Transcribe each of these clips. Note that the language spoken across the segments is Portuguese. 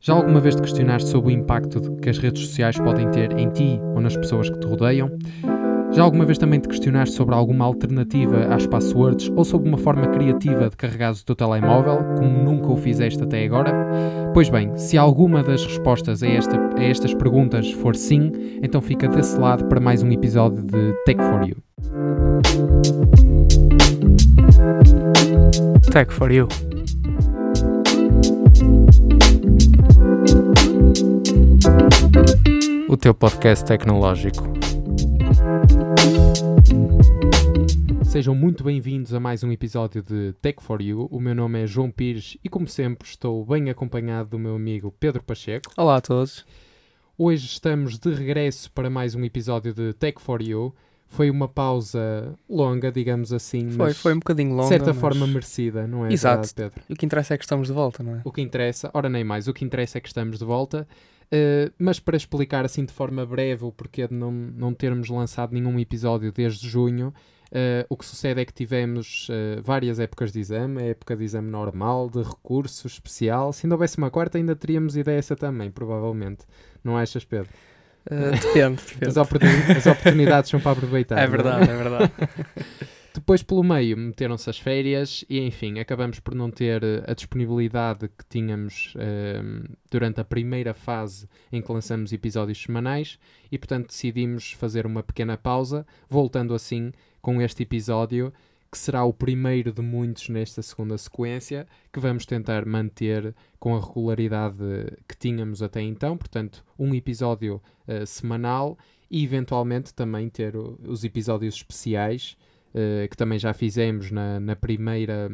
Já alguma vez te questionaste sobre o impacto que as redes sociais podem ter em ti ou nas pessoas que te rodeiam? Já alguma vez também te questionaste sobre alguma alternativa às passwords ou sobre uma forma criativa de carregares o teu telemóvel, como nunca o fizeste até agora? Pois bem, se alguma das respostas a, esta, a estas perguntas for sim, então fica desse lado para mais um episódio de Tech for You. Tech for You. O teu podcast tecnológico. Sejam muito bem-vindos a mais um episódio de Tech for You. O meu nome é João Pires e, como sempre, estou bem acompanhado do meu amigo Pedro Pacheco. Olá a todos. Hoje estamos de regresso para mais um episódio de Tech for You. Foi uma pausa longa, digamos assim, Foi, mas foi um bocadinho longa. de certa mas forma merecida, não é Exato. verdade, Pedro? O que interessa é que estamos de volta, não é? O que interessa, ora nem mais, o que interessa é que estamos de volta. Uh, mas para explicar assim de forma breve o porquê de não, não termos lançado nenhum episódio desde junho, uh, o que sucede é que tivemos uh, várias épocas de exame, a época de exame normal, de recurso especial. Se ainda houvesse uma quarta, ainda teríamos ideia essa também, provavelmente. Não achas, Pedro? Depende, depende. As, oportuni- as oportunidades são para aproveitar. É não verdade, é verdade. Depois, pelo meio, meteram-se as férias e, enfim, acabamos por não ter eh, a disponibilidade que tínhamos ehm, durante a primeira fase em que lançamos episódios semanais e, portanto, decidimos fazer uma pequena pausa, voltando assim com este episódio, que será o primeiro de muitos nesta segunda sequência, que vamos tentar manter com a regularidade que tínhamos até então, portanto, um episódio eh, semanal e, eventualmente, também ter os episódios especiais eh, que também já fizemos na, na primeira,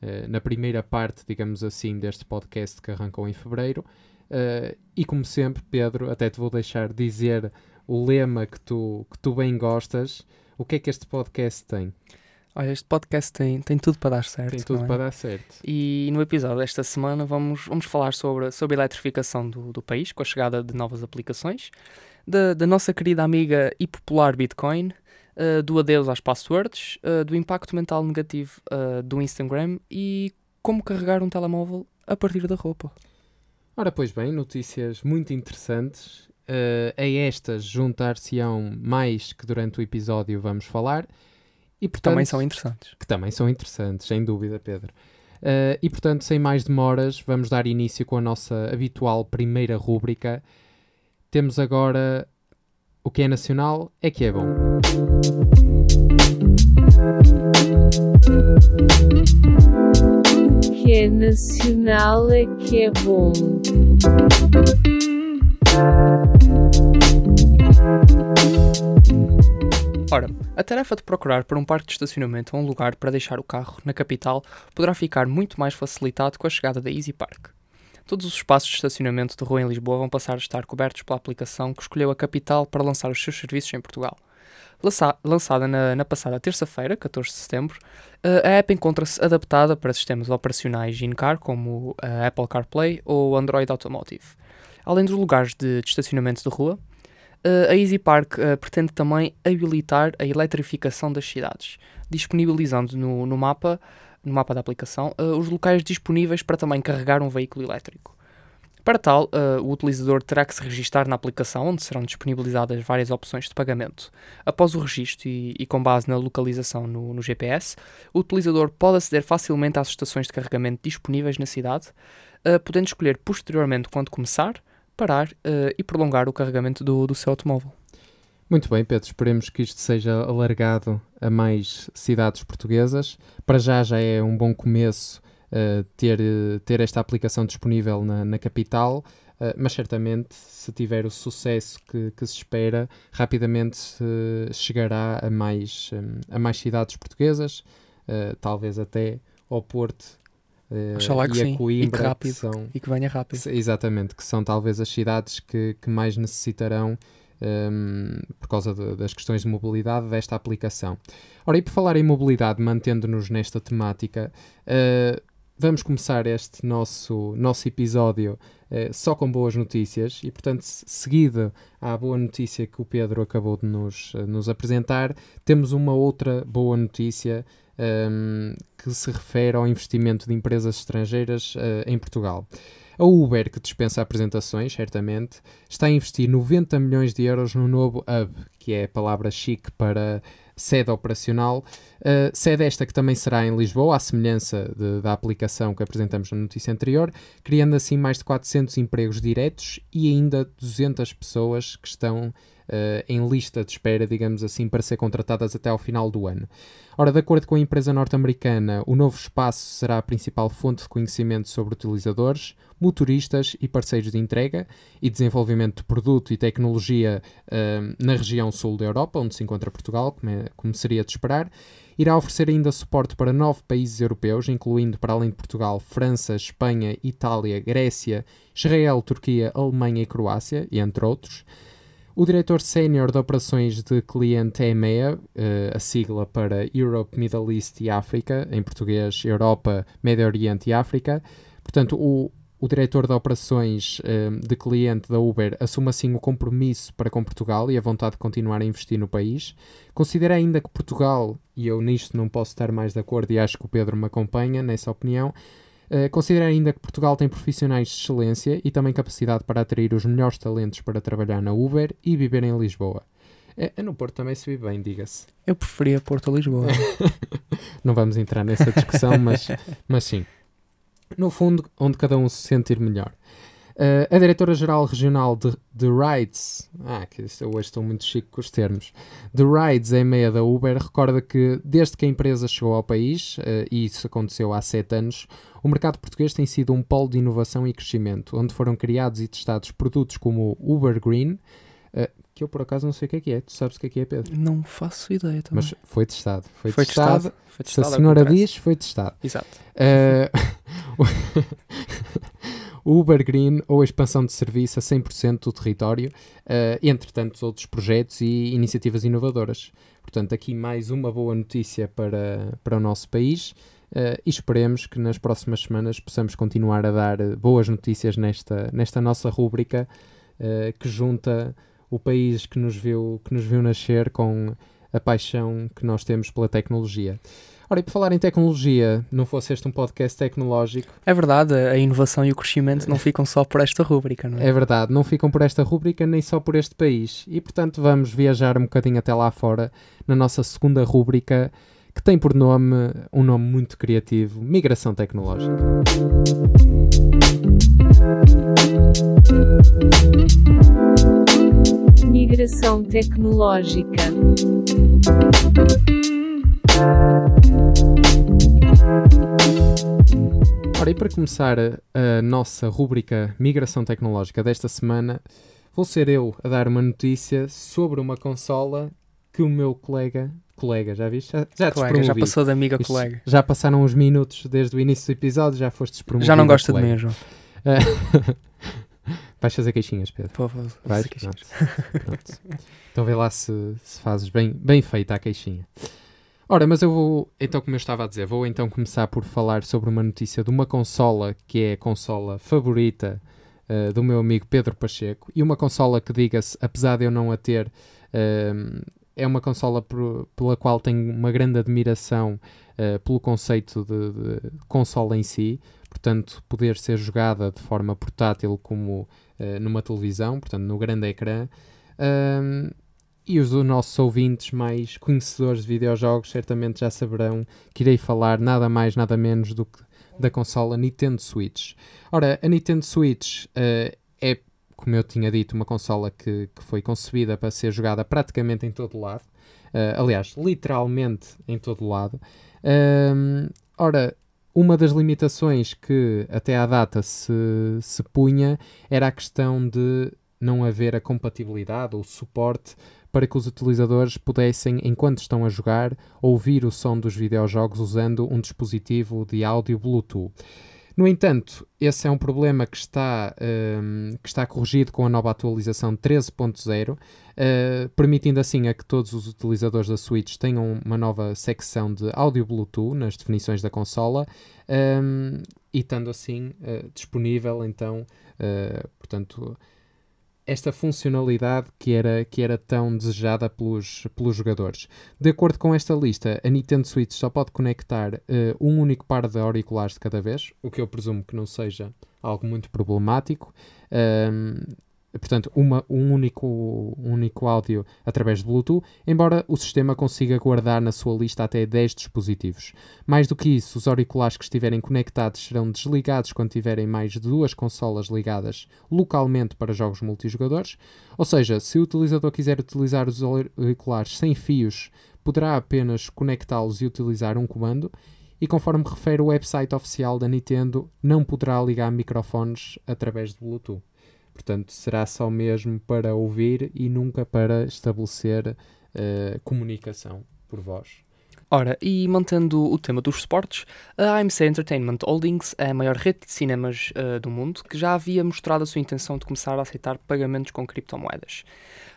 eh, na primeira parte, digamos assim, deste podcast que arrancou em fevereiro. Eh, e como sempre, Pedro, até te vou deixar dizer o lema que tu, que tu bem gostas. O que é que este podcast tem? Olha, este podcast tem, tem tudo para dar certo. Tem tudo é? para dar certo. E no episódio desta semana vamos, vamos falar sobre, sobre a eletrificação do, do país, com a chegada de novas aplicações, da, da nossa querida amiga e popular Bitcoin, uh, do adeus às passwords, uh, do impacto mental negativo uh, do Instagram e como carregar um telemóvel a partir da roupa. Ora, pois bem, notícias muito interessantes. Eh, a estas juntar-se-ão mais que durante o episódio vamos falar. E, Que portanto, também são interessantes. que também são interessantes, sem dúvida, Pedro. Uh, e portanto, sem mais demoras, vamos dar início com a nossa habitual primeira rúbrica. Temos agora o que é nacional é que é bom. Que é nacional é que é bom. Ora, a tarefa de procurar por um parque de estacionamento ou um lugar para deixar o carro na capital poderá ficar muito mais facilitado com a chegada da Easy Park. Todos os espaços de estacionamento de rua em Lisboa vão passar a estar cobertos pela aplicação que escolheu a capital para lançar os seus serviços em Portugal. Lança- lançada na, na passada terça-feira, 14 de setembro, eh, a app encontra-se adaptada para sistemas operacionais in-car como a Apple CarPlay ou Android Automotive. Além dos lugares de, de estacionamento de rua, Uh, a Easy Park pretende também habilitar a eletrificação das cidades, disponibilizando no, no mapa, no mapa da aplicação os locais disponíveis para também carregar um veículo elétrico. Para tal, uh, o utilizador terá que se registar na aplicação, onde serão disponibilizadas várias opções de pagamento. Após o registro e, e com base na localização no, no GPS, o utilizador pode aceder facilmente às estações de carregamento disponíveis na cidade, uh, podendo escolher posteriormente quando começar, parar eh, e prolongar o carregamento do, do seu automóvel. Muito bem, Pedro, esperemos que isto seja alargado a mais cidades portuguesas. Para já já é um bom começo uh, ter, uh, ter esta aplicação disponível na, na capital, uh, mas certamente, se tiver o sucesso que, que se espera, rapidamente uh, chegará a mais, um, a mais cidades portuguesas, uh, talvez até ao Porto uh, Oxalá que e sim, a e que Coimbra, rápido. são E que venha rápido. Exatamente, que são talvez as cidades que, que mais necessitarão, hum, por causa de- das questões de mobilidade, desta aplicação. Ora, e por falar em mobilidade, mantendo-nos nesta temática, eh, vamos começar este nosso, nosso episódio eh, só com boas notícias e, portanto, se- seguido à boa notícia que o Pedro acabou de nos, eh, nos apresentar, temos uma outra boa notícia hum, que se refere ao investimento de empresas estrangeiras eh, em Portugal. A Uber, que dispensa apresentações, certamente, está a investir 90 milhões de euros no novo hub, que é a palavra chique para sede operacional. Uh, sede esta que também será em Lisboa, à semelhança de, da aplicação que apresentamos na notícia anterior, criando assim mais de 400 empregos diretos e ainda 200 pessoas que estão uh, em lista de espera, digamos assim, para ser contratadas até ao final do ano. Ora, de acordo com a empresa norte-americana, o novo espaço será a principal fonte de conhecimento sobre utilizadores, motoristas e parceiros de entrega e desenvolvimento de produto e tecnologia uh, na região sul da Europa, onde se encontra Portugal, como, é, como seria de esperar. Irá oferecer ainda suporte para nove países europeus, incluindo, para além de Portugal, França, Espanha, Itália, Grécia, Israel, Turquia, Alemanha e Croácia, entre outros. O diretor sénior de operações de cliente é EMEA, uh, a sigla para Europe, Middle East e África, em português Europa, Médio Oriente e África. Portanto, o, o diretor de operações uh, de cliente da Uber assume assim o compromisso para com Portugal e a vontade de continuar a investir no país. Considera ainda que Portugal, e eu nisto não posso estar mais de acordo e acho que o Pedro me acompanha nessa opinião, Uh, considera ainda que Portugal tem profissionais de excelência e também capacidade para atrair os melhores talentos para trabalhar na Uber e viver em Lisboa. É, no Porto também se vive bem, diga-se. Eu preferia Porto a Lisboa. Não vamos entrar nessa discussão, mas, mas sim. No fundo, onde cada um se sentir melhor. Uh, a diretora-geral regional de, de Rides, ah, que hoje estou muito chique com os termos, de Rides em meia da Uber, recorda que desde que a empresa chegou ao país, uh, e isso aconteceu há sete anos, o mercado português tem sido um polo de inovação e crescimento, onde foram criados e testados produtos como o Uber Green, uh, que eu por acaso não sei o que é que é. Tu sabes o que é que é, Pedro? Não faço ideia também. Mas foi testado. Foi, foi testado. testado. Foi testado. Se a senhora diz, foi testado. Exato. Uh, o Uber Green ou a expansão de serviço a 100% do território, uh, entre tantos outros projetos e iniciativas inovadoras. Portanto, aqui mais uma boa notícia para, para o nosso país. Uh, e esperemos que nas próximas semanas possamos continuar a dar boas notícias nesta, nesta nossa rúbrica uh, que junta o país que nos, viu, que nos viu nascer com a paixão que nós temos pela tecnologia. Ora, e por falar em tecnologia, não fosse este um podcast tecnológico. É verdade, a inovação e o crescimento não ficam só por esta rúbrica, não é? É verdade, não ficam por esta rúbrica nem só por este país. E portanto vamos viajar um bocadinho até lá fora na nossa segunda rúbrica, que tem por nome um nome muito criativo: Migração Tecnológica. Migração Tecnológica. Ora, e para começar a, nossa rúbrica Migração Tecnológica desta semana, vou ser eu a dar uma notícia sobre uma consola que o meu colega. Colega, já viste? Já, já, colega, já passou de amiga Isto, colega. Já passaram uns minutos desde o início do episódio, já foste despromovido. Já não gosta de mim, João. Vais fazer queixinhas, Pedro. Por favor, Vais? faça queixinhas. Pronto. Pronto. Então vê lá se, se fazes bem, bem feita a queixinha. Ora, mas eu vou, então como eu estava a dizer, vou então começar por falar sobre uma notícia de uma consola que é a consola favorita uh, do meu amigo Pedro Pacheco e uma consola que, diga-se, apesar de eu não a ter, uh, é uma consola por, pela qual tenho uma grande admiração uh, pelo conceito de, de, consola em si, portanto, poder ser jogada de forma portátil como numa televisão, portanto, no grande ecrã. E os nossos ouvintes mais conhecedores de videojogos certamente já saberão que irei falar nada mais, nada menos do que da consola Nintendo Switch. Ora, a Nintendo Switch uh, é, como eu tinha dito, uma consola que, que, foi concebida para ser jogada praticamente em todo lado. Uh, aliás, literalmente em todo lado. Uh, ora, uma das limitações que até à data se, se punha era a questão de não haver a compatibilidade ou suporte para que os utilizadores pudessem, enquanto estão a jogar, ouvir o som dos videojogos usando um dispositivo de áudio Bluetooth. No entanto, esse é um problema que está, um, que está corrigido com a nova atualização 13.0, uh, permitindo assim a que todos os utilizadores da Switch tenham uma nova secção de áudio Bluetooth nas definições da consola um, e estando assim uh, disponível, então, uh, portanto, esta funcionalidade que era, que era tão desejada pelos, pelos jogadores. De acordo com esta lista, a Nintendo Switch só pode conectar uh, um único par de auriculares de cada vez, o que eu presumo que não seja algo muito problemático. Portanto, uma, um, único, um único áudio através de Bluetooth, embora o sistema consiga guardar na sua lista até 10 dispositivos. Mais do que isso, os auriculares que estiverem conectados serão desligados quando tiverem mais de duas consolas ligadas localmente para jogos multijogadores, ou seja, se o utilizador quiser utilizar os auriculares sem fios, poderá apenas conectá-los e utilizar um comando, e conforme refere o website oficial da Nintendo, não poderá ligar microfones através de Bluetooth. Portanto, será só mesmo para ouvir e nunca para estabelecer uh, comunicação por voz. Ora, e mantendo o tema dos esportes, a AMC Entertainment Holdings é a maior rede de cinemas uh, do mundo que já havia mostrado a sua intenção de começar a aceitar pagamentos com criptomoedas.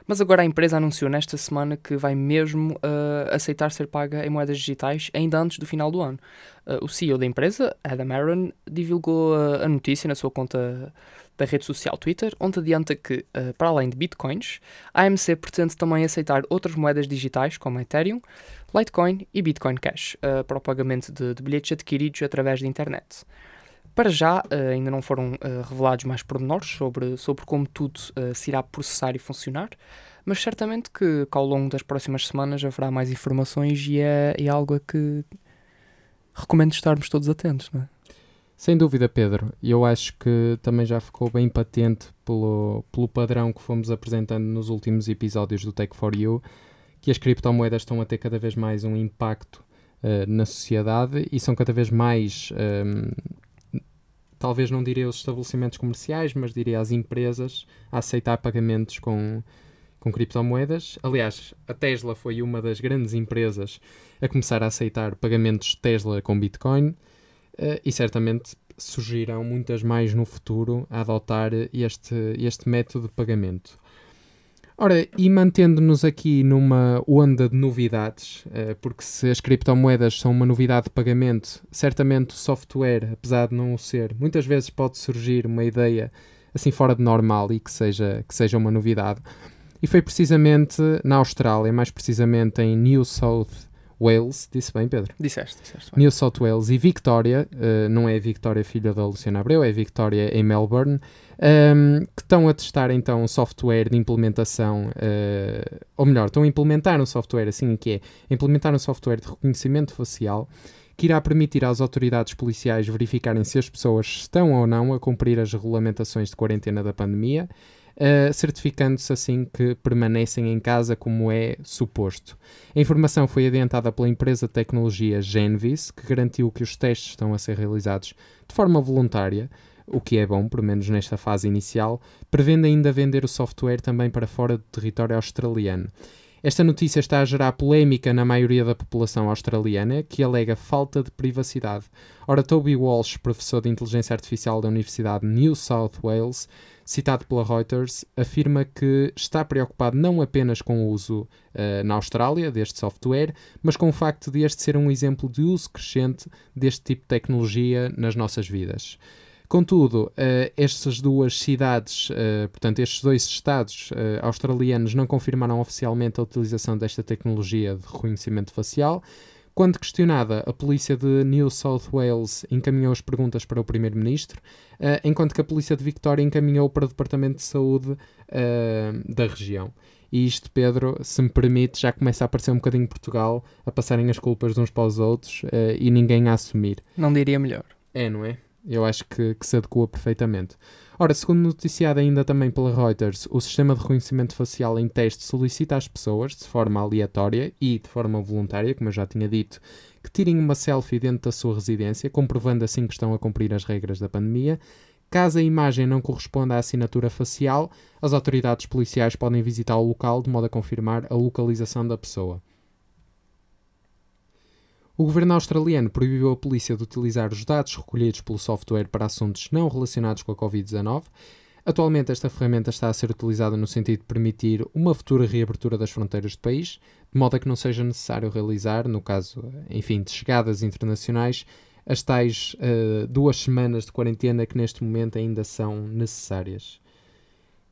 Mas agora a empresa anunciou nesta semana que vai mesmo uh, aceitar ser paga em moedas digitais ainda antes do final do ano. Uh, o CEO da empresa, Adam Aaron, divulgou a notícia na sua conta da rede social Twitter, onde adianta que, uh, para além de bitcoins, a AMC pretende também aceitar outras moedas digitais como Ethereum, Litecoin e Bitcoin Cash uh, para o pagamento de, de, bilhetes adquiridos através da internet. Para já, uh, ainda não foram revelados mais pormenores sobre, sobre como tudo se irá processar e funcionar, mas certamente que, que, ao longo das próximas semanas haverá mais informações e é, é algo a que recomendo estarmos todos atentos, não é? Sem dúvida, Pedro. Eu acho que também já ficou bem patente pelo, pelo padrão que fomos apresentando nos últimos episódios do Tech for You, que as criptomoedas estão a ter cada vez mais um impacto uh, na sociedade e são cada vez mais, um, ehm, talvez não diria os estabelecimentos comerciais, mas diria as empresas a aceitar pagamentos com, com criptomoedas. Aliás, a Tesla foi uma das grandes empresas a começar a aceitar pagamentos Tesla com Bitcoin. Uh, e certamente surgirão muitas mais no futuro a adotar este, este método de pagamento. Ora, e mantendo-nos aqui numa onda de novidades, uh, porque se as criptomoedas são uma novidade de pagamento, certamente o software, apesar de não o ser, muitas vezes pode surgir uma ideia assim fora de normal e que seja, que seja uma novidade. E foi precisamente na Austrália, mais precisamente em New South Wales, disse bem, Pedro? Disseste, disseste. Bem. New South Wales e Victoria, uh, não é Victoria filha da Luciana Abreu, é Victoria em Melbourne, um, ehm, que estão a testar então um software de implementação, uh, ou melhor, estão a implementar um software assim que é implementar um software de reconhecimento facial que irá permitir às autoridades policiais verificarem se as pessoas estão ou não a cumprir as regulamentações de quarentena da pandemia uh, certificando-se assim que permanecem em casa como é suposto. A informação foi adiantada pela empresa de tecnologia Genvis, que garantiu que os testes estão a ser realizados de forma voluntária, o que é bom, pelo menos nesta fase inicial, prevendo ainda vender o software também para fora do território australiano. Esta notícia está a gerar polémica na maioria da população australiana, que alega falta de privacidade. Ora, Toby Walsh, professor de inteligência artificial da Universidade de New South Wales, citado pela Reuters, afirma que está preocupado não apenas com o uso uh, na Austrália deste software, mas com o facto de este ser um exemplo de uso crescente deste tipo de tecnologia nas nossas vidas. Contudo, uh, estas duas cidades, uh, portanto, estes dois estados uh, australianos não confirmaram oficialmente a utilização desta tecnologia de reconhecimento facial, quando questionada, a polícia de New South Wales encaminhou as perguntas para o primeiro-ministro, uh, enquanto que a polícia de Victoria encaminhou para o departamento de saúde uh, da região. E isto, Pedro, se me permite, já começa a aparecer um bocadinho Portugal a passarem as culpas uns para os outros uh, e ninguém a assumir. Não diria melhor. É, não é? Eu acho que, que se adequa perfeitamente. Ora, segundo noticiado ainda também pela Reuters, o sistema de reconhecimento facial em teste solicita às pessoas, de forma aleatória e de forma voluntária, como eu já tinha dito, que tirem uma selfie dentro da sua residência, comprovando assim que estão a cumprir as regras da pandemia. Caso a imagem não corresponda à assinatura facial, as autoridades policiais podem visitar o local de modo a confirmar a localização da pessoa. O governo australiano proibiu a polícia de utilizar os dados recolhidos pelo software para assuntos não relacionados com a Covid-19. Atualmente, esta ferramenta está a ser utilizada no sentido de permitir uma futura reabertura das fronteiras do país, de modo a que não seja necessário realizar, no caso, enfim, de chegadas internacionais, as tais uh, duas semanas de quarentena que neste momento ainda são necessárias.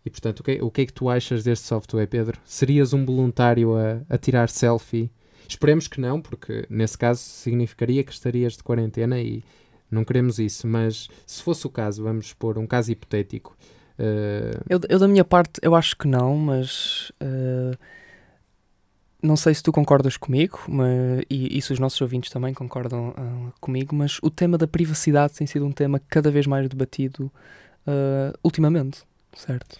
E portanto, o que, o que é que tu achas deste software, Pedro? Serias um voluntário a, a tirar selfie? Esperemos que não, porque nesse caso significaria que estarias de quarentena e não queremos isso. Mas se fosse o caso, vamos expor um caso hipotético. eh, Eu, eu da minha parte, eu acho que não, mas eh, não sei se tu concordas comigo mas, e, e se os nossos ouvintes também concordam ah, comigo, mas o tema da privacidade tem sido um tema cada vez mais debatido ultimamente, certo?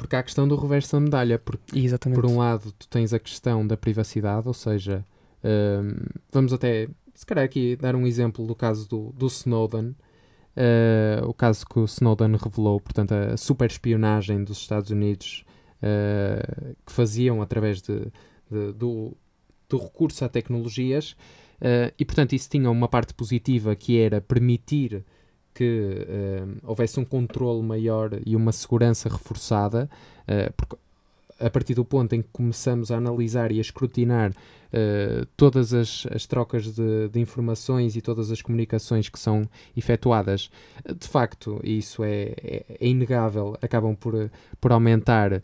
porque há a questão do reverso da medalha, porque exatamente. por um lado tu tens a questão da privacidade, ou seja, vamos até, se calhar aqui dar um exemplo do caso do, do Snowden, uh, o caso que o Snowden revelou, portanto a super espionagem dos Estados Unidos uh, que faziam através de, de- do, do recurso a tecnologias. Uh, e portanto isso tinha uma parte positiva que era permitir que houvesse um controle maior e uma segurança reforçada, porque a partir do ponto em que começamos a analisar e a escrutinar uh, todas as, as trocas de, de informações e todas as comunicações que são efetuadas, uh, de facto, e isso é, é, é inegável, acabam por, uh, por aumentar uh,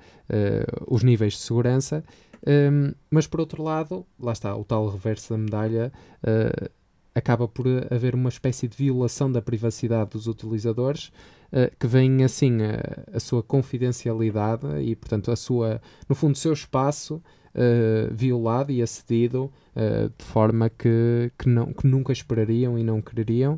os níveis de segurança. Um, mas por outro lado, lá está, o tal reverso da medalha uh, acaba por haver uma espécie de violação da privacidade dos utilizadores uh, que vem assim a, a sua confidencialidade e portanto a sua, no fundo, o seu espaço uh, violado e acedido uh, de forma que, que, não, que nunca esperariam e não quereriam.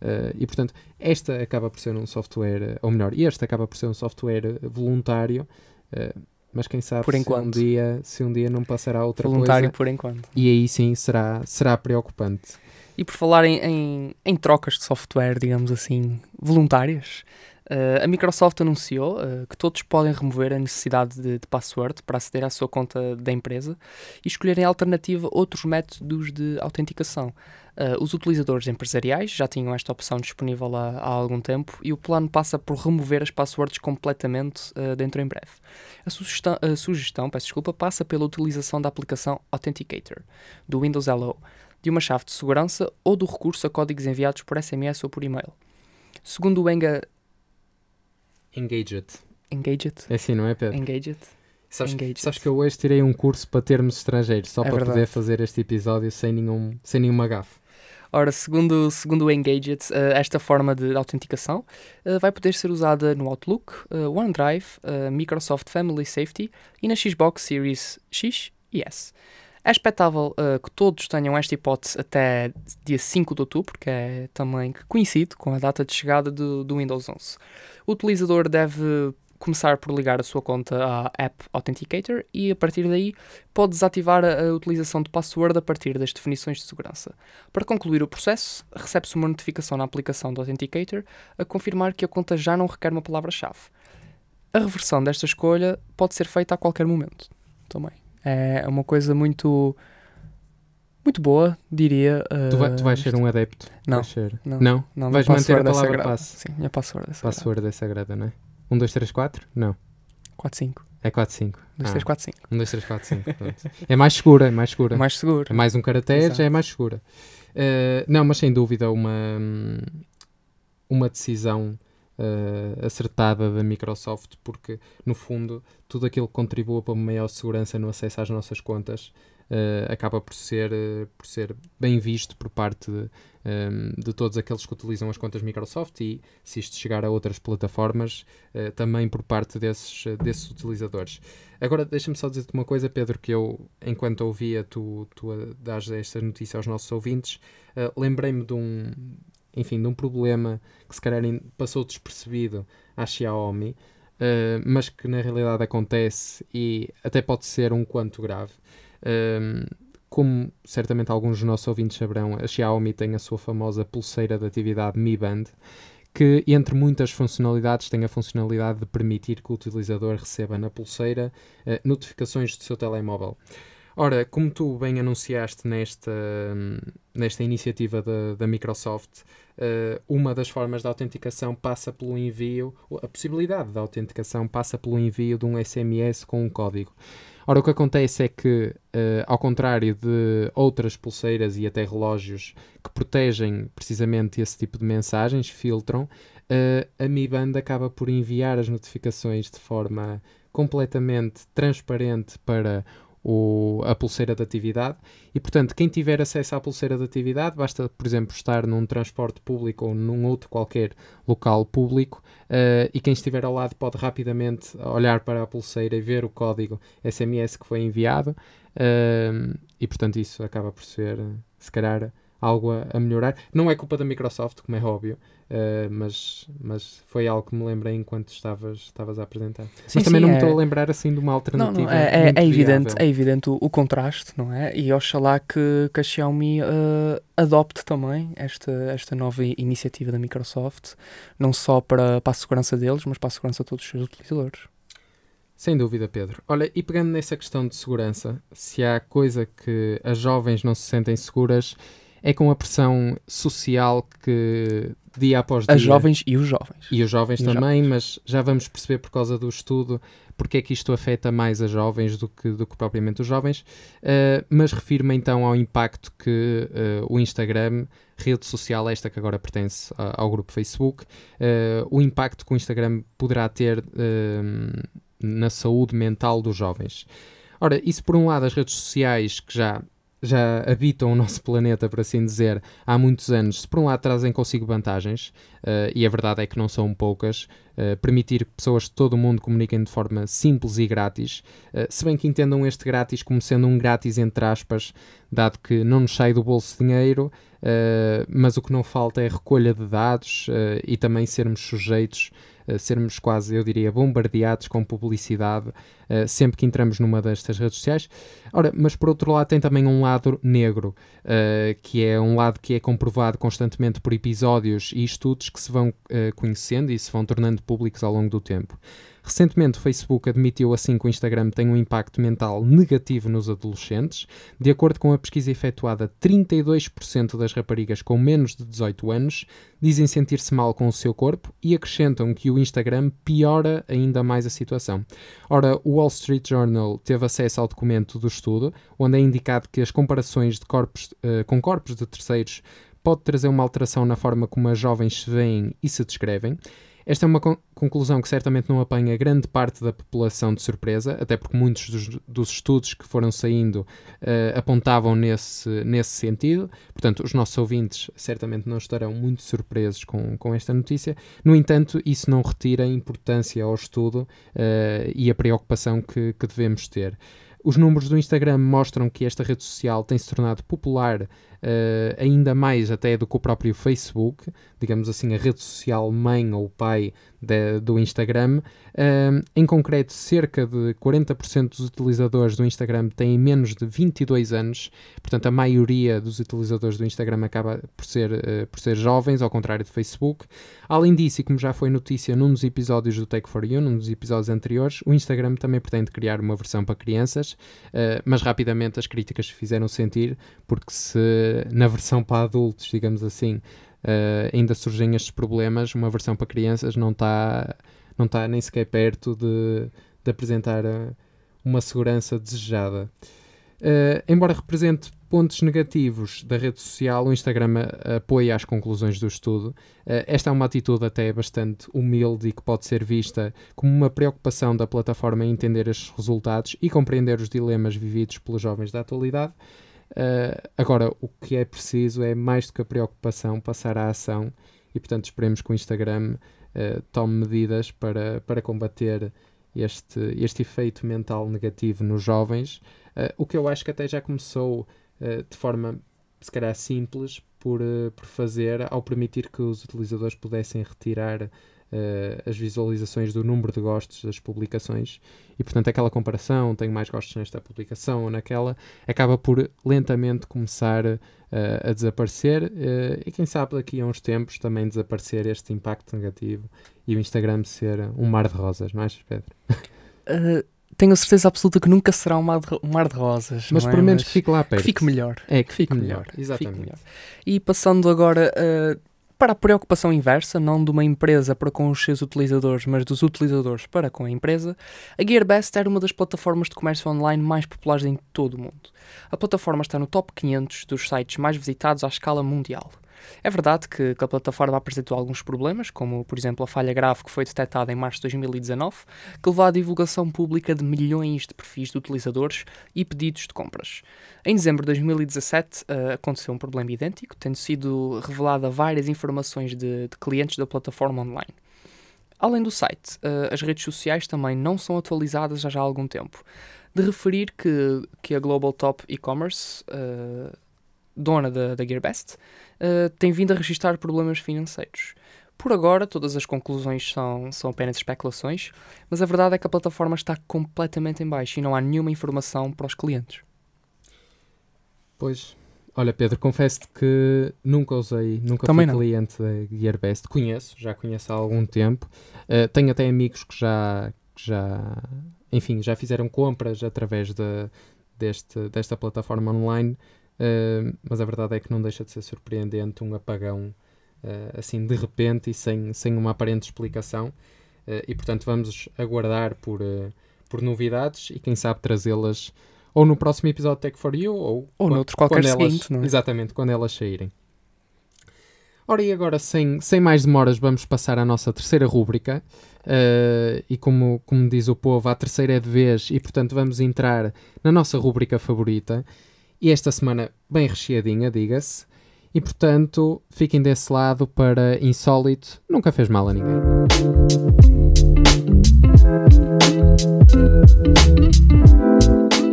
Uh, e portanto, esta acaba por ser um software, ou melhor, este acaba por ser um software voluntário, uh, mas quem sabe Por se, um dia, se um dia não passará outra Voluntário coisa. por enquanto. E aí sim será, será preocupante. E por falar em, em, em trocas de software, digamos assim, voluntárias, eh, a Microsoft anunciou eh, que todos podem remover a necessidade de, de password para aceder à sua conta da empresa e escolherem alternativa outros métodos de autenticação. Eh, os utilizadores empresariais já tinham esta opção disponível há, há algum tempo e o plano passa por remover as passwords completamente dentro em breve. A sugestão, a sugestão peço desculpa, passa pela utilização da aplicação Authenticator do Windows Hello de uma chave de segurança ou do recurso a códigos enviados por SMS ou por e-mail. Segundo o Enga... Engaged. Engaged? É assim, não é, Pedro? Engaged? Sabes, Engaged. sabes que eu hoje tirei um curso para termos estrangeiros, só É para verdade. poder fazer este episódio sem, nenhum, sem nenhuma gafe. Ora, segundo, segundo o Engaged, eh, esta forma de autenticação eh, vai poder ser usada no Outlook, eh, OneDrive, Microsoft Family Safety e na Xbox Series X e S. É expectável eh, que todos tenham esta hipótese até dia 5 de outubro, que é também coincide com a data de chegada do, do Windows 11. O utilizador deve começar por ligar a sua conta à App Authenticator e, a partir daí, pode desativar a utilização de password a partir das definições de segurança. Para concluir o processo, recebe-se uma notificação na aplicação do Authenticator a confirmar que a conta já não requer uma palavra-chave. A reversão desta escolha pode ser feita a qualquer momento. Também. É uma coisa muito. muito boa, diria. Tu, vai- uh, tu vais ser um adepto? Não. Não. Não? Não, vais manter a é palavra sagrada. passe. Sim, minha password é sagrada. Password é sagrada, não é? 1, 2, 3, 4? Não. 4, 5. É 4, 5. 2, Ah. 3, 4, 5. 1, 2, 3, 4, 5. pronto. É mais segura, é mais segura. Mais seguro. É mais um caractere, já é mais segura. Eh, não, mas sem dúvida uma, uma decisão eh, acertada da Microsoft, porque no fundo tudo aquilo que contribua para uma maior segurança no acesso às nossas contas eh, acaba por ser, eh, por ser bem visto por parte de, em, de todos aqueles que utilizam as contas Microsoft e se isto chegar a outras plataformas, também por parte desses, desses utilizadores. Agora, deixa-me só dizer-te uma coisa, Pedro, que eu, enquanto ouvia tu, tu a esta notícia aos nossos ouvintes, lembrei-me de um, enfim, de um problema que se calhar passou despercebido à Xiaomi, eh, mas que na realidade acontece e até pode ser um quanto grave. Um, como certamente alguns dos nossos ouvintes saberão, a Xiaomi tem a sua famosa pulseira de atividade Mi Band, que entre muitas funcionalidades tem a funcionalidade de permitir que o utilizador receba na pulseira eh, notificações do seu telemóvel. Ora, como tu bem anunciaste nesta, nesta iniciativa da, da Microsoft, eh, uma das formas de autenticação passa pelo envio, a possibilidade de autenticação passa pelo envio de um SMS com um código. Ora, o que acontece é que, eh, ao contrário de outras pulseiras e até relógios que protegem precisamente esse tipo de mensagens, filtram, uh, a Mi Band acaba por enviar as notificações de forma completamente transparente para o, a pulseira de atividade. E, portanto, quem tiver acesso à pulseira de atividade, basta, por exemplo, estar num transporte público ou num outro qualquer local público uh, e quem estiver ao lado pode rapidamente olhar para a pulseira e ver o código SMS que foi enviado. Uh, e, portanto, isso acaba por ser, se calhar, algo a, a, melhorar. Não é culpa da Microsoft, como é óbvio, uh, mas, mas foi algo que me lembrei enquanto estavas, estavas a apresentar. Sim, mas também sim, não me estou a é- lembrar assim de uma alternativa. Não, não, é, é, é evidente, é evidente o, o, contraste, não é? E oxalá que, que a Xiaomi uh, adopte também esta, esta nova iniciativa da Microsoft, não só para, para a segurança deles, mas para a segurança de todos os seus utilizadores. Sem dúvida, Pedro. Olha, e pegando nessa questão de segurança, se há coisa que as jovens não se sentem seguras é com a pressão social que dia após dia. As jovens e os jovens. E os jovens e também, jovens. mas já vamos perceber por causa do estudo porque é que isto afeta mais as jovens do que, do que propriamente os jovens. Uh, mas refiro-me então ao impacto que uh, o Instagram, rede social esta que agora pertence ao grupo Facebook, uh, o impacto que o Instagram poderá ter na saúde mental dos jovens. Ora, isso por um lado, as redes sociais que já já habitam o nosso planeta, por assim dizer, há muitos anos, se por um lado trazem consigo vantagens, uh, e a verdade é que não são poucas, uh, permitir que pessoas de todo o mundo comuniquem de forma simples e grátis, uh, se bem que entendam este grátis como sendo um grátis entre aspas, dado que não nos sai do bolso dinheiro, mas o que não falta é recolha de dados e também sermos sujeitos sermos quase, eu diria, bombardeados com publicidade uh, sempre que entramos numa destas redes sociais. Ora, mas por outro lado tem também um lado negro, uh, que é um lado que é comprovado constantemente por episódios e estudos que se vão uh, conhecendo e se vão tornando públicos ao longo do tempo. Recentemente, o Facebook admitiu assim que o Instagram tem um impacto mental negativo nos adolescentes. De acordo com a pesquisa efetuada, 32% das raparigas com menos de 18 anos dizem sentir-se mal com o seu corpo e acrescentam que o Instagram piora ainda mais a situação. Ora, o Wall Street Journal teve acesso ao documento do estudo, onde é indicado que as comparações de corpos, uh, com corpos de terceiros pode trazer uma alteração na forma como as jovens se veem e se descrevem. Esta é uma con conclusão que certamente não apanha grande parte da população de surpresa, até porque muitos dos, dos estudos que foram saindo uh, apontavam nesse, nesse sentido. Portanto, os nossos ouvintes certamente não estarão muito surpresos com, com esta notícia. No entanto, isso não retira importância ao estudo uh, e a preocupação que, que devemos ter. Os números do Instagram mostram que esta rede social tem se tornado popular ainda mais até do que o próprio Facebook, digamos assim, a rede social mãe ou pai de, do Instagram. Uh, em concreto, cerca de 40% dos utilizadores do Instagram têm menos de 22 anos, portanto, a maioria dos utilizadores do Instagram acaba por ser, uh, por ser jovens, ao contrário do Facebook. Além disso, e como já foi notícia num dos episódios do Take for You, num dos episódios anteriores, o Instagram também pretende criar uma versão para crianças, mas rapidamente as críticas se fizeram sentir, porque se na versão para adultos, digamos assim, uh, ainda surgem estes problemas, uma versão para crianças não está não tá nem sequer perto de, de apresentar uh, uma segurança desejada. Uh, embora represente pontos negativos da rede social, o Instagram apoia as conclusões do estudo. Uh, esta é uma atitude até bastante humilde e que pode ser vista como uma preocupação da plataforma em entender estes resultados e compreender os dilemas vividos pelos jovens da atualidade. Uh, agora, o que é preciso é mais do que a preocupação, passar à ação e, portanto, esperemos que o Instagram uh, tome medidas para, para combater este, este efeito mental negativo nos jovens, uh, o que eu acho que até já começou de forma, se calhar, simples por, por fazer ao permitir que os utilizadores pudessem retirar uh, as visualizações do número de gostos das publicações e, portanto, aquela comparação, tenho mais gostos nesta publicação ou naquela, acaba por lentamente começar uh, a desaparecer uh, e, quem sabe, daqui a uns tempos também desaparecer este impacto negativo e o Instagram ser um mar de rosas, não achas, Pedro? tenho a certeza absoluta que nunca será um mar de, um mar de rosas. Mas pelo é? menos que fique lá perto. Que fique melhor. É, que fique, melhor. melhor. Exatamente. Fique melhor. E passando agora uh, para a preocupação inversa, não de uma empresa para com os seus utilizadores, mas dos utilizadores para com a empresa, a GearBest era uma das plataformas de comércio online mais populares em todo o mundo. A plataforma está no top 500 dos sites mais visitados à escala mundial. É verdade que, a plataforma apresentou alguns problemas, como, por exemplo, a falha grave que foi detectada em março de 2019, que levou à divulgação pública de milhões de perfis de utilizadores e pedidos de compras. Em dezembro de 2017 uh, aconteceu um problema idêntico, tendo sido revelada várias informações de, de clientes da plataforma online. Além do site, uh, as redes sociais também não são atualizadas já há algum tempo. De referir que, que a Global Top E-Commerce, uh, dona da, da GearBest, uh, tem vindo a registrar problemas financeiros. Por agora, todas as conclusões são, são apenas especulações, mas a verdade é que a plataforma está completamente em baixo e não há nenhuma informação para os clientes. Pois, olha Pedro, confesso que nunca usei, nunca Também fui não. cliente da GearBest. Conheço, já conheço há algum tempo. Uh, tenho até amigos que já, que já, enfim, já fizeram compras através de, deste, desta plataforma online. Uh, mas a verdade é que não deixa de ser surpreendente um apagão uh, assim de repente e sem, sem uma aparente explicação. Uh, e portanto vamos aguardar por, por novidades e quem sabe trazê-las ou no próximo episódio de Tech for You ou, Ou noutro qualquer quando elas, seguinte, não é? Exatamente, quando elas saírem. Ora, e agora, sem, sem mais demoras, vamos passar à nossa terceira rúbrica. Uh, e como, como diz o povo, a terceira é de vez, e portanto vamos entrar na nossa rúbrica favorita. E esta semana, bem recheadinha, diga-se. E portanto, fiquem desse lado para Insólito, nunca fez mal a ninguém.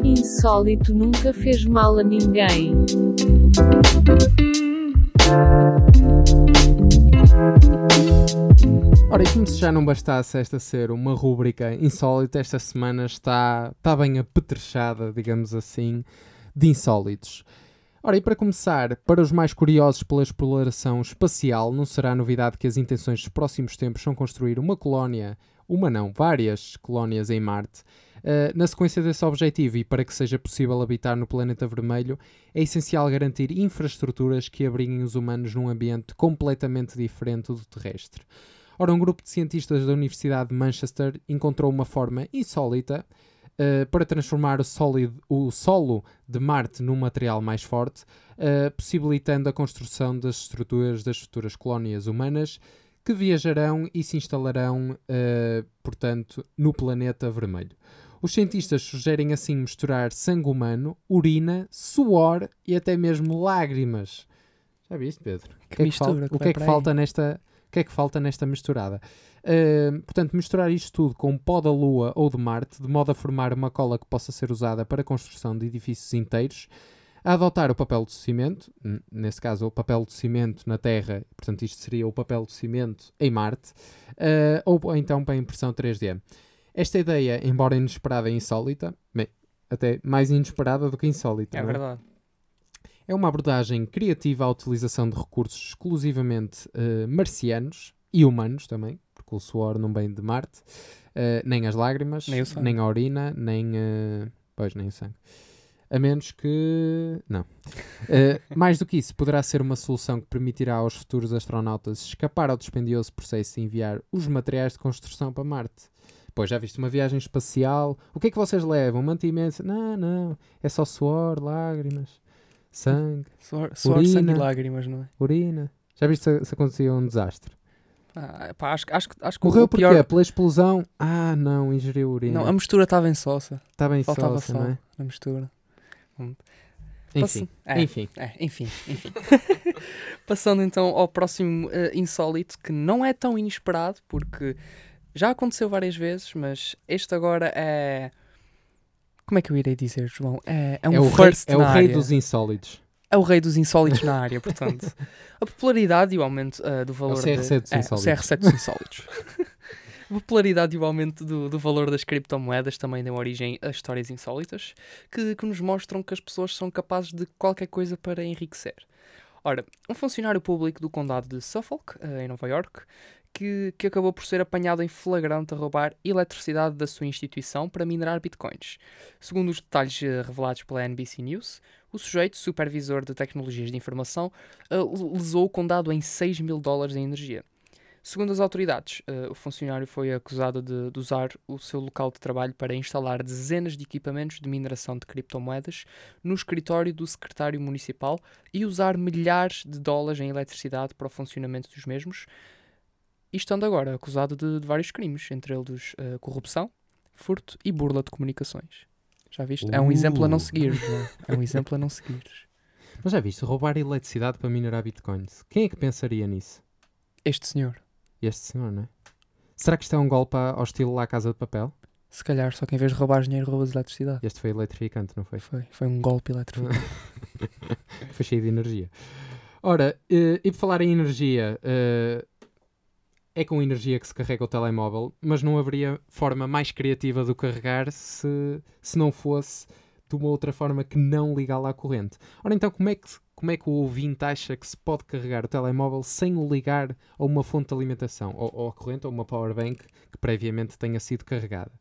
Insólito nunca fez mal a ninguém. Ora, e como se já não bastasse esta ser uma rúbrica insólita, esta semana está, está bem apetrechada, digamos assim, de insólitos. Ora, e para começar, para os mais curiosos pela exploração espacial, não será novidade que as intenções dos próximos tempos são construir uma colónia, uma não, várias colónias em Marte. Uh, na sequência desse objetivo e para que seja possível habitar no planeta vermelho, é essencial garantir infraestruturas que abriguem os humanos num ambiente completamente diferente do terrestre. Ora, um grupo de cientistas da Universidade de Manchester encontrou uma forma insólita uh, para transformar o, sólido, o solo de Marte num material mais forte, uh, possibilitando a construção das estruturas das futuras colónias humanas que viajarão e se instalarão, uh, portanto, no planeta vermelho. Os cientistas sugerem assim misturar sangue humano, urina, suor e até mesmo lágrimas. Já viste, Pedro? Que O que é que mistura falta- que o que é que aí. falta nesta que é que falta nesta misturada? Uh, portanto, misturar isto tudo com pó da Lua ou de Marte, de modo a formar uma cola que possa ser usada para a construção de edifícios inteiros, a adotar o papel de cimento, nesse caso o papel de cimento na Terra, portanto isto seria o papel de cimento em Marte, uh, ou, então para a impressão 3D. Esta ideia, embora inesperada e insólita, bem, até mais inesperada do que insólita, É é? É uma abordagem criativa à utilização de recursos exclusivamente eh, marcianos e humanos também, porque o suor não vem de Marte, eh, nem as lágrimas, Nem sangue. a urina, nem, eh, pois, nem o sangue. A menos que. Não. Eh, mais do que isso, poderá ser uma solução que permitirá aos futuros astronautas escapar ao dispendioso processo de enviar os materiais de construção para Marte. Pois já viste uma viagem espacial? O que é que vocês levam? Mantimentos? Não, não. É só suor, lágrimas, sangue. Suor, suor sangue Urina. e lágrimas, não é? Urina. Já viste se, se acontecia um desastre? Ah, pá, acho, acho, que- acho que Morreu pior... porquê? Pela explosão? Ah, não, ingeriu urina. Não, a mistura estava em sossa. Está bem Faltava sócia, sal não é? na mistura. Enfim, É, enfim. é, enfim, enfim. Passando então ao próximo eh, insólito, que não é tão inesperado, porque já aconteceu várias vezes, mas este agora é. Como é que eu irei dizer, João? É, é um é o rei, first é o rei área. dos insólitos. É o rei dos insólitos na área, portanto. A popularidade e o aumento eh, do valor. CR7 dos de... é, o insólitos. CR7 dos insólitos. A popularidade e o aumento do, do valor das criptomoedas também dão origem a histórias insólitas que, que nos mostram que as pessoas são capazes de qualquer coisa para enriquecer. Ora, um funcionário público do condado de Suffolk, eh, em Nova York, que, que acabou por ser apanhado em flagrante a roubar eletricidade da sua instituição para minerar bitcoins. Segundo os detalhes eh, revelados pela NBC News, o sujeito, supervisor de tecnologias de informação, eh, lesou o condado em 6 mil dólares em energia. Segundo as autoridades, eh, o funcionário foi acusado de, de usar o seu local de trabalho para instalar dezenas de equipamentos de mineração de criptomoedas no escritório do secretário municipal e usar milhares de dólares em eletricidade para o funcionamento dos mesmos, e estando agora acusado de, de vários crimes, entre eles eh, corrupção, furto e burla de comunicações. Já viste? É um exemplo a não Uh. seguir. É um exemplo a não seguir. Mas já viste, roubar eletricidade para minerar bitcoins. Quem é que pensaria nisso? Este senhor, Este senhor, não é? Será que isto é um golpe ao estilo lá Casa de Papel? se calhar, só que em vez de roubar dinheiro, roubas eletricidade. Este foi eletrificante, não foi? Foi, foi um golpe elétrico. foi cheio de energia. Ora, eh, e por falar em energia, eh, é com energia que se carrega o telemóvel, mas não haveria forma mais criativa de o carregar se, se não fosse de uma outra forma que não ligá-lo à corrente. Ora, então, como é, que, como é que o ouvinte acha que se pode carregar o telemóvel sem o ligar a uma fonte de alimentação, ou, ou à corrente, ou uma powerbank que previamente tenha sido carregada?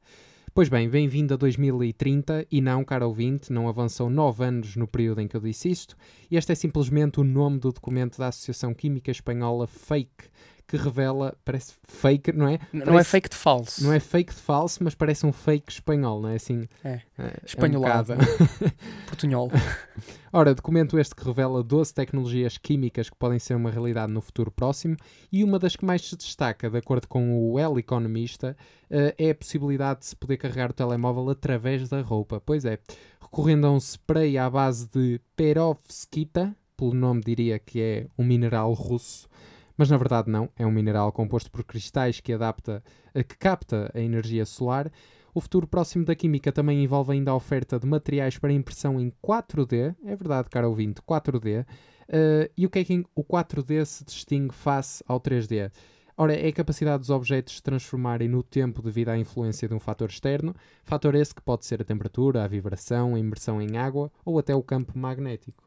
Pois bem, bem-vindo a 2030 e não, caro ouvinte, não avançou 9 anos no período em que eu disse isto. Este é simplesmente o nome do documento da Associação Química Espanhola FAKE, que revela, parece fake, não é? N- Não é Parece- fake de falso. Não é fake de falso, mas parece um fake espanhol, não é assim? É. é um Espanholado. bocado. Portunhol. Ora, documento este que revela 12 tecnologias químicas que podem ser uma realidade no futuro próximo e uma das que mais se destaca, de acordo com o El Economista, eh, é a possibilidade de se poder carregar o telemóvel através da roupa. Pois é, recorrendo a um spray à base de perovskita, pelo nome diria que é um mineral russo, mas na verdade não, é um mineral composto por cristais que adapta, eh, que capta a energia solar. O futuro próximo da química também envolve ainda a oferta de materiais para impressão em 4D, é verdade, caro ouvinte, 4D. Eh, e o que é que o 4D se distingue face ao 3D? Ora, é a capacidade dos objetos se transformarem no tempo devido à influência de um fator externo, fator esse que pode ser a temperatura, a vibração, a imersão em água ou até o campo magnético.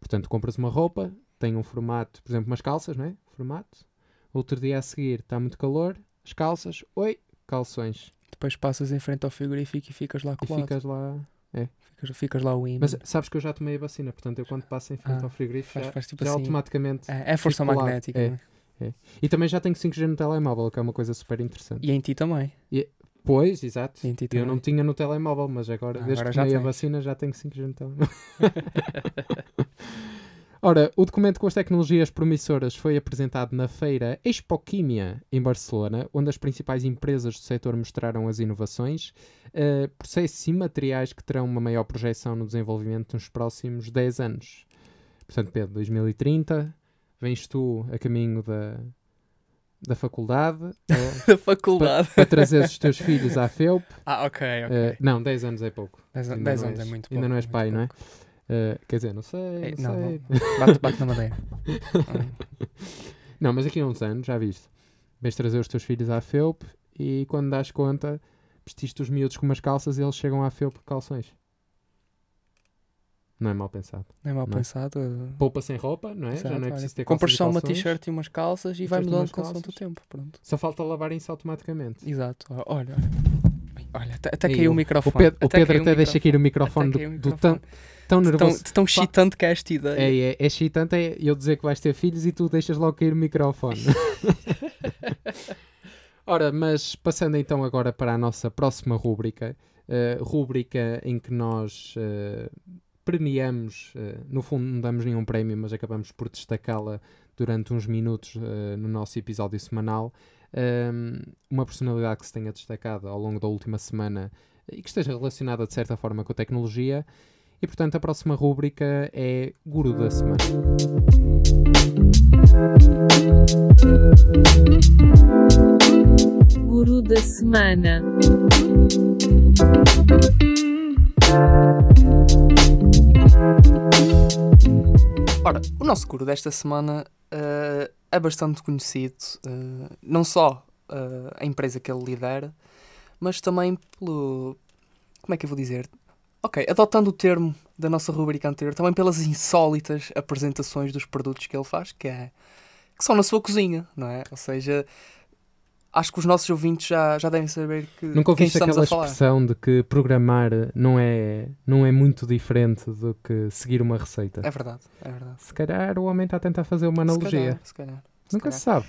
Portanto, compras uma roupa, tem um formato, por exemplo, umas calças, não é? Formato. Outro dia a seguir está muito calor, as calças, oi, calções. Depois passas em frente ao frigorífico e ficas lá E colado. ficas lá. Ficas, ficas lá o imã. Mas sabes que eu já tomei a vacina, portanto, eu quando passo em frente Ah, ao frigorífico faz- já, faz tipo já assim. automaticamente. É, é força magnética. É. não é? E também já tenho 5G no telemóvel, que é uma coisa super interessante. E em ti também. Pois, exato. E em ti Eu não tinha no telemóvel, mas agora, Ah, desde agora que tomei a vacina, já tenho 5G no telemóvel. Ora, o documento com as tecnologias promissoras foi apresentado na feira Expoquímia, em Barcelona, onde as principais empresas do setor mostraram as inovações, eh, processos e materiais que terão uma maior projeção no desenvolvimento nos próximos 10 anos. Portanto, Pedro, 2030, vens tu a caminho da, da faculdade Da faculdade. para trazeres os teus filhos à FEUP. Ah, ok, ok. Eh, não, 10 anos é pouco. 10 ainda anos é és- muito pouco. ainda não és pai, não é? Eh, quer dizer, não sei, É, não, não, sei. Bate, bate na madeira. Hum. Não, mas aqui há uns anos, já viste. Vens trazer os teus filhos à FEUP e quando das conta, vestiste os miúdos com umas calças e eles chegam à FEUP com calções. Não é mal pensado. Não é mal Não. pensado. Poupa sem roupa, não é? Exato, já não é preciso ter Compras só uma t-shirt e umas calças e vai mudando com o tempo. Pronto. Só falta lavarem-se automaticamente. Exato. Olha, olha. Até, caiu o microfone. O Pedro, o Até Pedro o até deixa cair o microfone. do, caiu o do tão, tão nervoso. tão excitante que é esta ideia. É, é, é excitante é eu dizer que vais ter filhos e tu deixas logo cair o microfone. Ora, mas passando então agora para a nossa próxima rúbrica, eh, rúbrica em que nós eh, premiamos, eh, no fundo não damos nenhum prémio, mas acabamos por destacá-la durante uns minutos no nosso episódio semanal. Ehm, uma personalidade que se tenha destacado ao longo da última semana e que esteja relacionada de certa forma com a tecnologia. E portanto, a próxima rúbrica é Guru da Semana. Guru da semana. Ora, o nosso guru desta semana eh, é bastante conhecido, eh, não só eh, a empresa que ele lidera, mas também pelo. Como é que eu vou dizer? Ok, adotando o termo da nossa rubrica anterior, também pelas insólitas apresentações dos produtos que ele faz, que, é, que são na sua cozinha, não é? Ou seja, acho que os nossos ouvintes já, já devem saber que Nunca ouviste aquela expressão de que programar não é, não é muito diferente do que seguir uma receita? É verdade, é verdade. Se calhar o homem está a tentar fazer uma Se analogia. calhar, se calhar. Nunca se sabe.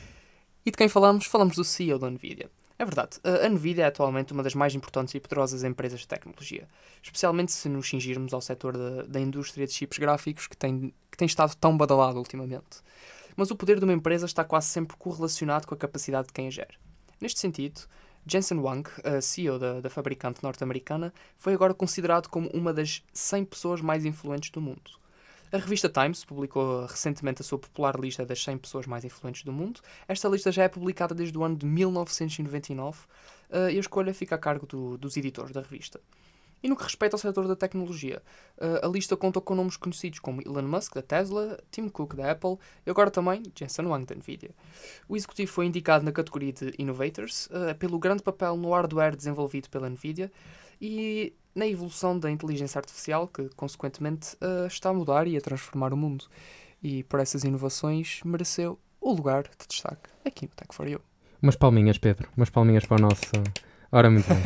E de quem falamos? Falamos do CEO da Nvidia. É verdade, a Nvidia é atualmente uma das mais importantes e poderosas empresas de tecnologia, especialmente se nos cingirmos ao setor da, da indústria de chips gráficos que tem, que tem estado tão badalado ultimamente. Mas o poder de uma empresa está quase sempre correlacionado com a capacidade de quem a gera. Neste sentido, Jensen Huang, a CEO da, da fabricante norte-americana, foi agora considerado como uma das 100 pessoas mais influentes do mundo. A revista Times publicou recentemente a sua popular lista das 100 pessoas mais influentes do mundo. Esta lista já é publicada desde o ano de 1999 uh, e a escolha fica a cargo do, dos editores da revista. E no que respeita ao setor da tecnologia, uh, a lista conta com nomes conhecidos como Elon Musk, da Tesla, Tim Cook, da Apple e agora também Jensen Huang, da Nvidia. O executivo foi indicado na categoria de Innovators uh, pelo grande papel no hardware desenvolvido pela Nvidia e na evolução da inteligência artificial, que consequentemente uh, está a mudar e a transformar o mundo. E por essas inovações mereceu o lugar de destaque aqui no Tech for You. Umas palminhas, Pedro. Umas palminhas para o nosso. Ora, muito bem.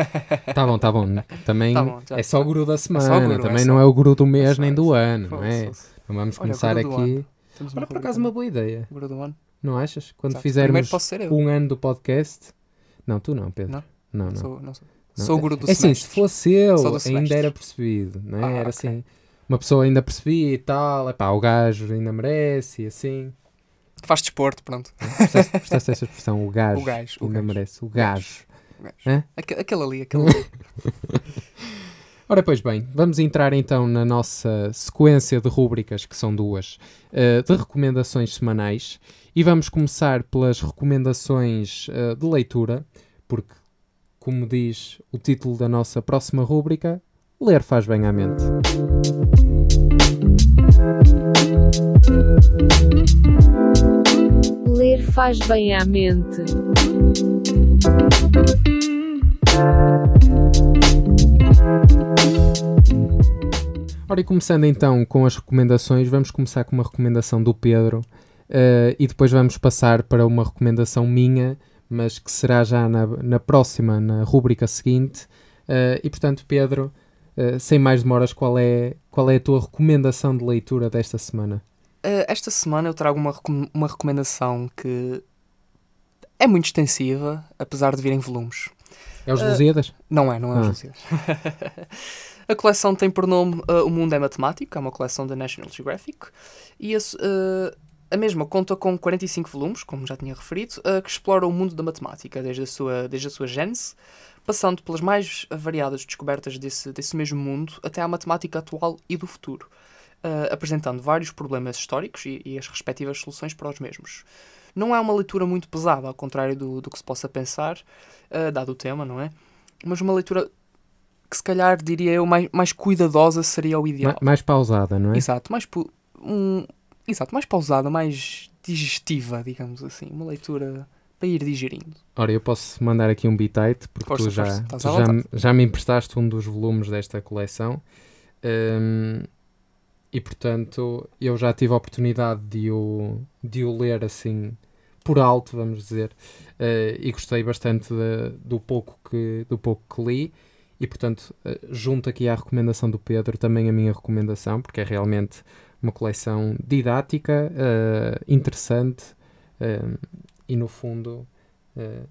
tá bom, tá bom. Também Tá bom, já é só o guru da É semana. o guru, Também é não só- é o guru do mês nem do ano, não é? Não vamos Olha, começar aqui. uma por acaso, uma boa ideia. Guru do ano. Não achas? Quando Exato. Fizermos um ano do podcast. Não, tu não, Pedro. Não? Não, não. Sou, não sou. Sou o guru do É assim, se fosse eu, ainda semestre. era percebido, não é? Ah, era ok. assim, uma pessoa ainda percebia e tal, epá, o gajo ainda merece e assim. Faz desporto, pronto. Gostaste gostaste dessa expressão, o gajo, O gajo, o ainda gajo. merece, o gajo. O gajo. Hã? Aque- Aquele ali, aquele ali. Ora, pois bem, vamos entrar então na nossa sequência de rúbricas, que são duas, eh, de recomendações semanais. E vamos começar pelas recomendações eh, de leitura, porque, como diz o título da nossa próxima rúbrica, ler faz bem à mente. Ler faz bem à mente. Ora, e começando então com as recomendações, vamos começar com uma recomendação do Pedro eh, e depois vamos passar para uma recomendação minha, mas que será já na, na próxima, na rúbrica seguinte. Eh, e portanto, Pedro, eh, sem mais demoras, qual é, qual é a tua recomendação de leitura desta semana? Uh, esta semana eu trago uma, uma recomendação que é muito extensiva, apesar de vir em volumes. É os Lusíadas? Não é, não é Ah. os Lusíadas. A coleção tem por nome uh, O Mundo é Matemático, é uma coleção da National Geographic, e esse, uh, a mesma conta com 45 volumes, como já tinha referido, uh, que explora o mundo da matemática, desde a sua, desde a sua gênese, passando pelas mais variadas descobertas desse, desse mesmo mundo até à matemática atual e do futuro, uh, apresentando vários problemas históricos e, e as respectivas soluções para os mesmos. Não é uma leitura muito pesada, ao contrário do, do que se possa pensar, uh, dado o tema, não é? Mas uma leitura que se calhar diria eu mais, mais cuidadosa seria o ideal. Ma- mais pausada, não é? Exato, mais um, exato, mais pausada, mais digestiva, digamos assim, uma leitura para ir digerindo. Ora, eu posso mandar aqui um bitite, porque Força, tu, já, força, tu já, já me emprestaste um dos volumes desta coleção. Hum, e portanto, eu já tive a oportunidade de o, de o ler assim por alto, vamos dizer, eh, e gostei bastante de- do, pouco que, do pouco que li. E portanto, eh, junto aqui à recomendação do Pedro, também a minha recomendação, porque é realmente uma coleção didática, eh, interessante eh, e no fundo eh,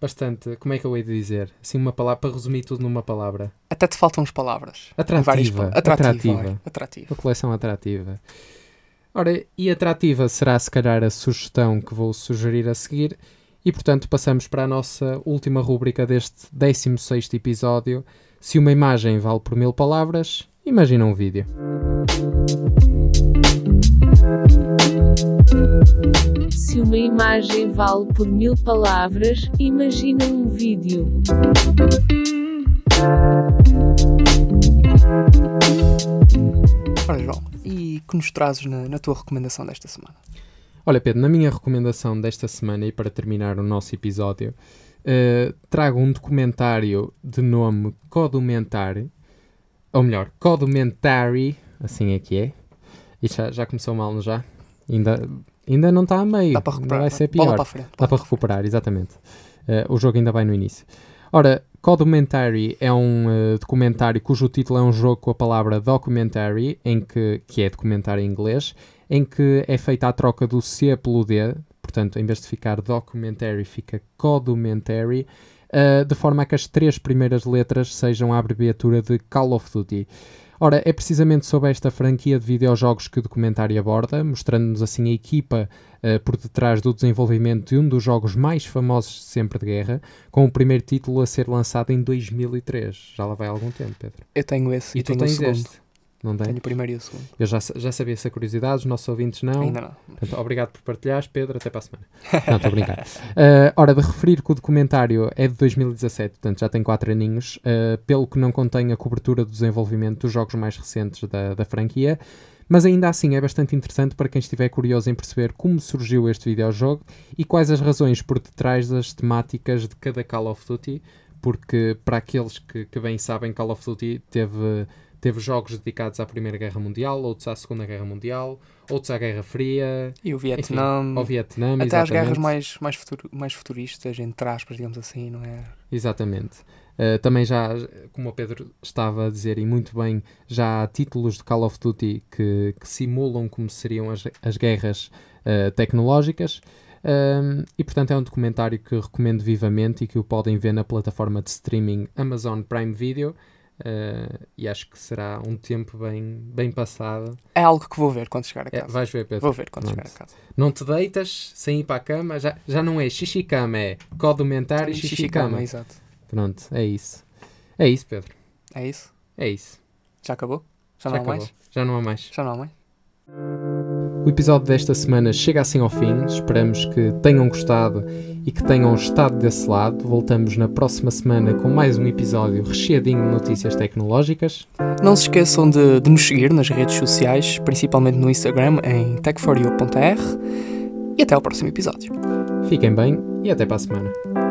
bastante, como é que eu hei de dizer? Assim, uma palavra, para resumir tudo numa palavra. Até te faltam as palavras. Atrativa, Várias atrativa. atrativa. atrativa. Uma coleção atrativa. Ora, e atrativa será se calhar a sugestão que vou sugerir a seguir. E portanto passamos para a nossa última rúbrica deste 16º episódio. Se uma imagem vale por mil palavras, imagina um vídeo. Se uma imagem vale por mil palavras, imagina um vídeo. Ora, João, e que nos trazes na, na tua recomendação desta semana? Olha, Pedro, na minha recomendação desta semana e para terminar o nosso episódio, eh, trago um documentário de nome Codumentary, ou melhor, Codumentary, assim é que é. Isto já, já começou mal, não já? Ainda, ainda não está a meio. Dá para recuperar. vai ser pior. para frente. Dá para recuperar, exatamente. Eh, o jogo ainda vai no início. Ora, Codumentary é um eh, documentário cujo título é um jogo com a palavra documentary, em que, que é documentário em inglês, em que é feita a troca do C pelo D, portanto, em vez de ficar documentary, fica codumentary, uh, de forma a que as três primeiras letras sejam a abreviatura de Call of Duty. Ora, é precisamente sobre esta franquia de videojogos que o documentário aborda, mostrando-nos assim a equipa uh, por detrás do desenvolvimento de um dos jogos mais famosos sempre de guerra, com o primeiro título a ser lançado em 2003. Já lá vai algum tempo, Pedro. Eu tenho esse e, E tu tenho o tens segundo. este? Não tem? Tenho o primeiro e o segundo. Eu já, já sabia essa curiosidade, os nossos ouvintes não. Ainda não. Portanto, obrigado por partilhares, Pedro. Até para a semana. Não, estou a brincar. Uh, ora, de referir que o documentário é de 2017, portanto já tem 4 aninhos, uh, pelo que não contém a cobertura do desenvolvimento dos jogos mais recentes da, da franquia, mas ainda assim é bastante interessante para quem estiver curioso em perceber como surgiu este videojogo e quais as razões por detrás das temáticas de cada Call of Duty, porque para aqueles que, que bem sabem, Call of Duty teve teve jogos dedicados à Primeira Guerra Mundial, outros à Segunda Guerra Mundial, outros à Guerra Fria, E o enfim, Vietnã. ao Vietnã, até às exatamente. guerras mais, mais, futuro, mais futuristas, entre aspas, digamos assim, não é? Exatamente. Uh, também já, como o Pedro estava a dizer, e muito bem, já há títulos de Call of Duty que, que simulam como seriam as, as guerras uh, tecnológicas. Um, e portanto é um documentário que recomendo vivamente e que o podem ver na plataforma de streaming Amazon Prime Video. Uh, e acho que será um tempo bem, bem passado. É algo que vou ver quando chegar a É, casa. vais ver, Pedro. Vou ver quando Pronto. chegar a casa. Não te deitas sem ir para a cama, já, já não é xixi-cama, é codomentário e xixi-cama. exato. Pronto, é isso. É isso, Pedro. É isso? É isso. Já acabou? Já, Já não há acabou. mais? Já não há mais. Já não há mais? O episódio desta semana chega assim ao fim. Esperamos que tenham gostado e que tenham estado desse lado. Voltamos na próxima semana com mais um episódio recheadinho de notícias tecnológicas. Não se esqueçam de, de nos seguir nas redes sociais, principalmente no Instagram em tech4u.r e até ao próximo episódio. Fiquem bem e até para a semana.